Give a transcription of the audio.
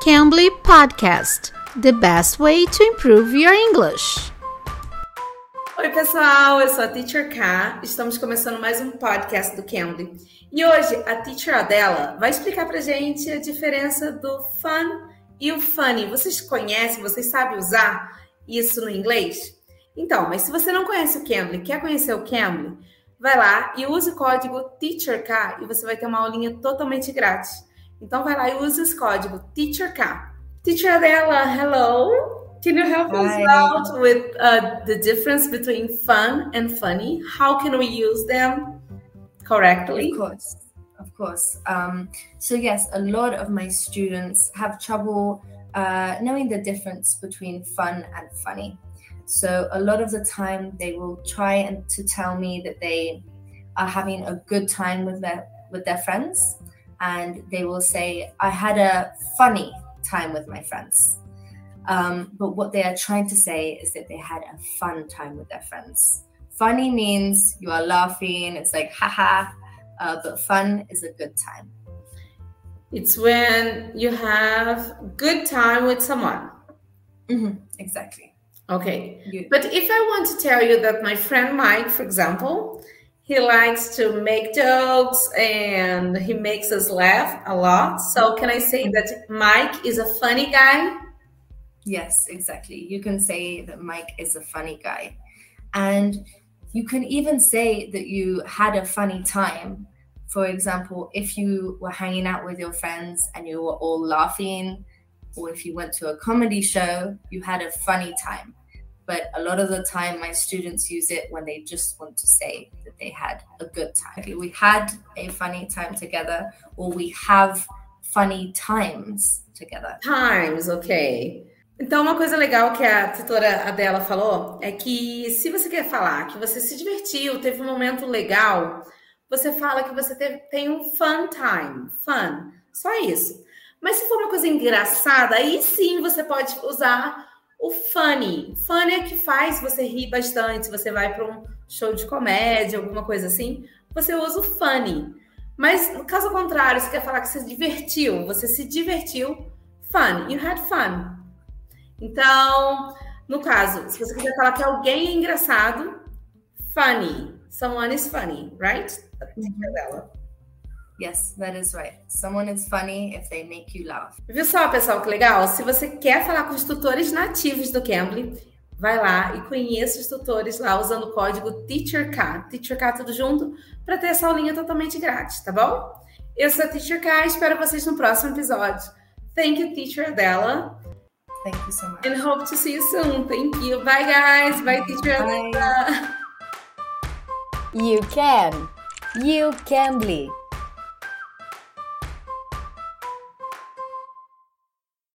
Cambly Podcast The best way to improve your English. Oi, pessoal, eu sou a Teacher K. Estamos começando mais um podcast do Cambly. E hoje a Teacher Adela vai explicar pra gente a diferença do fun e o funny. Vocês conhecem, vocês sabem usar isso no inglês? Então, mas se você não conhece o Cambly, quer conhecer o Cambly, vai lá e use o código TEACHERK e você vai ter uma aulinha totalmente grátis. Então vai lá e use esse código TEACHERK. Teacher Adela, hello. Can you help Hi. us out with uh, the difference between fun and funny? How can we use them correctly? Of course, of course. Um, so yes, a lot of my students have trouble uh, knowing the difference between fun and funny. So a lot of the time they will try and to tell me that they are having a good time with their with their friends and they will say I had a funny time with my friends. Um, but what they are trying to say is that they had a fun time with their friends. Funny means you are laughing, it's like haha, uh, but fun is a good time. It's when you have good time with someone. Mm-hmm, exactly. Okay. You. But if I want to tell you that my friend Mike, for example, he likes to make jokes and he makes us laugh a lot. So can I say that Mike is a funny guy? Yes, exactly. You can say that Mike is a funny guy. And you can even say that you had a funny time. For example, if you were hanging out with your friends and you were all laughing, or if you went to a comedy show, you had a funny time a lot of the time my students use it when they just want to say that they had a good time. We had a funny time together, or we have funny times together. Times, ok. Então, uma coisa legal que a tutora Adela falou é que se você quer falar que você se divertiu, teve um momento legal, você fala que você teve, tem um fun time, fun, só isso. Mas se for uma coisa engraçada, aí sim você pode usar o funny. Funny é que faz você rir bastante. Você vai para um show de comédia, alguma coisa assim, você usa o funny. Mas no caso contrário, você quer falar que você se divertiu, você se divertiu, fun, you had fun. Então, no caso, se você quiser falar que alguém é engraçado, funny. Someone is funny, right? Dela. Yes, that is right. Someone is funny if they make you laugh. Viu só, pessoal, que legal? Se você quer falar com os tutores nativos do Cambly, vai lá e conheça os tutores lá usando o código TEACHERK, TEACHERK tudo junto, para ter essa aulinha totalmente grátis, tá bom? Eu sou a Teacher K, espero vocês no próximo episódio. Thank you, Teacher Adela. Thank you so much. And hope to see you soon. Thank you. Bye, guys. Bye, Teacher Bye. Adela. You can. You can.